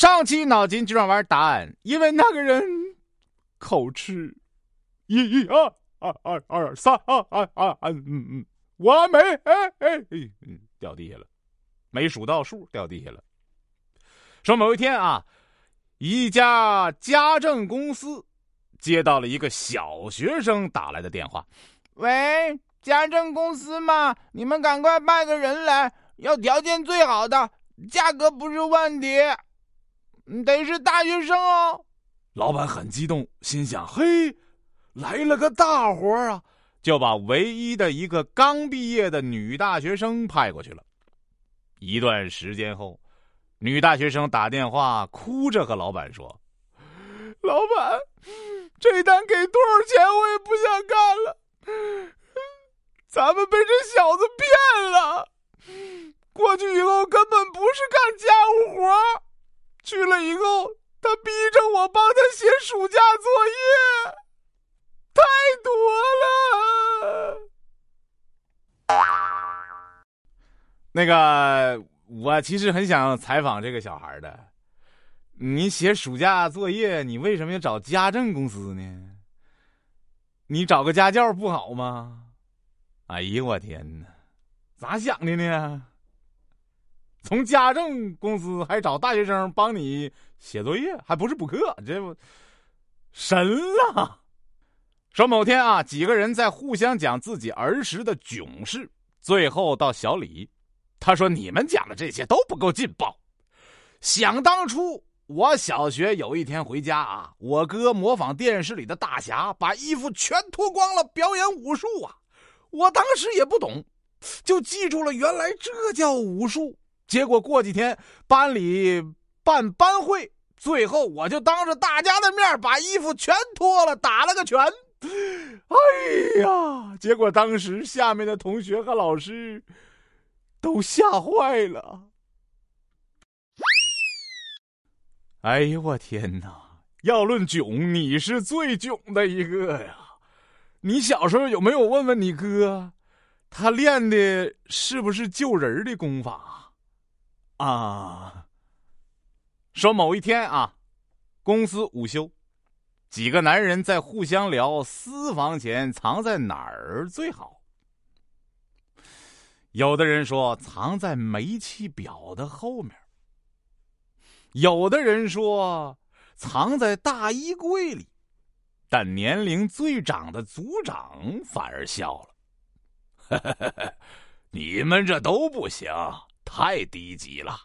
上期脑筋急转弯答案，因为那个人口吃，一一二二二二三二二二嗯嗯，我没哎哎嗯掉地下了，没数到数掉地下了。说某一天啊，一家家政公司接到了一个小学生打来的电话，喂，家政公司吗？你们赶快派个人来，要条件最好的，价格不是问题。得是大学生哦！老板很激动，心想：“嘿，来了个大活啊！”就把唯一的一个刚毕业的女大学生派过去了。一段时间后，女大学生打电话，哭着和老板说：“老板，这单给多少钱我也不想干了，咱们被这小子骗了。过去以后根本不是干家务活。”去了以后，他逼着我帮他写暑假作业，太多了。那个，我其实很想采访这个小孩的。你写暑假作业，你为什么要找家政公司呢？你找个家教不好吗？哎呀，我天哪，咋想的呢？从家政公司还找大学生帮你写作业，还不是补课，这不神了！说某天啊，几个人在互相讲自己儿时的囧事，最后到小李，他说：“你们讲的这些都不够劲爆。想当初，我小学有一天回家啊，我哥模仿电视里的大侠，把衣服全脱光了表演武术啊！我当时也不懂，就记住了，原来这叫武术。”结果过几天班里办班会，最后我就当着大家的面把衣服全脱了，打了个拳。哎呀！结果当时下面的同学和老师都吓坏了。哎呦我天哪！要论囧，你是最囧的一个呀！你小时候有没有问问你哥，他练的是不是救人的功法？啊！说某一天啊，公司午休，几个男人在互相聊私房钱藏在哪儿最好。有的人说藏在煤气表的后面，有的人说藏在大衣柜里，但年龄最长的组长反而笑了：“ 你们这都不行。”太低级了，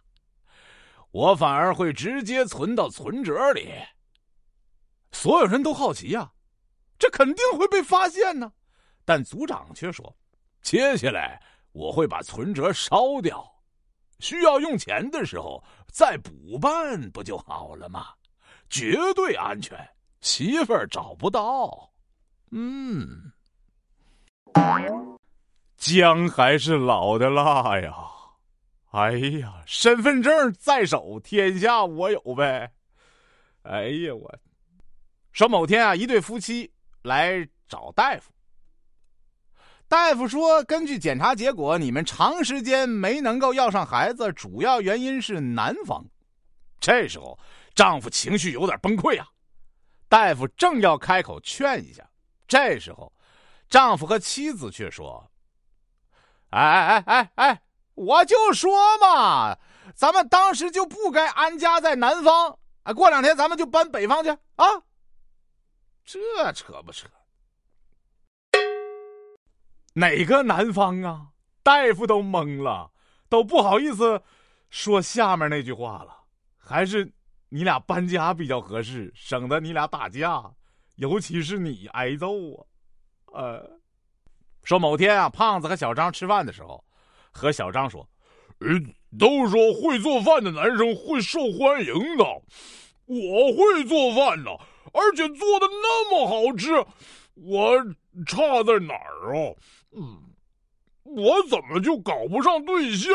我反而会直接存到存折里。所有人都好奇呀，这肯定会被发现呢。但组长却说：“接下来我会把存折烧掉，需要用钱的时候再补办不就好了吗？绝对安全，媳妇儿找不到。”嗯，姜还是老的辣呀。哎呀，身份证在手，天下我有呗！哎呀，我说某天啊，一对夫妻来找大夫，大夫说，根据检查结果，你们长时间没能够要上孩子，主要原因是男方。这时候，丈夫情绪有点崩溃啊。大夫正要开口劝一下，这时候，丈夫和妻子却说：“哎哎哎哎哎！”我就说嘛，咱们当时就不该安家在南方，啊，过两天咱们就搬北方去啊。这扯不扯？哪个南方啊？大夫都懵了，都不好意思说下面那句话了。还是你俩搬家比较合适，省得你俩打架，尤其是你挨揍啊。呃，说某天啊，胖子和小张吃饭的时候。和小张说：“呃，都说会做饭的男生会受欢迎的，我会做饭呢，而且做的那么好吃，我差在哪儿啊？嗯，我怎么就搞不上对象？”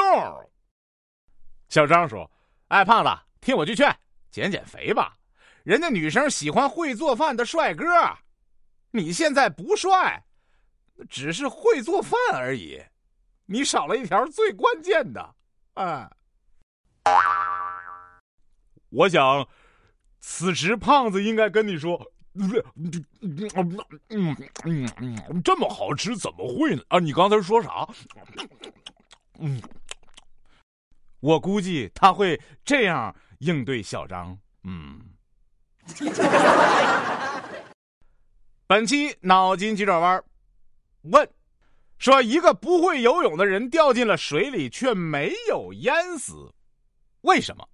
小张说：“哎，胖子，听我句劝，减减肥吧。人家女生喜欢会做饭的帅哥，你现在不帅，只是会做饭而已。”你少了一条最关键的，啊！我想，此时胖子应该跟你说：“嗯嗯嗯，这么好吃怎么会呢？”啊，你刚才说啥？嗯，我估计他会这样应对小张。嗯。本期脑筋急转弯，问：说一个不会游泳的人掉进了水里，却没有淹死，为什么？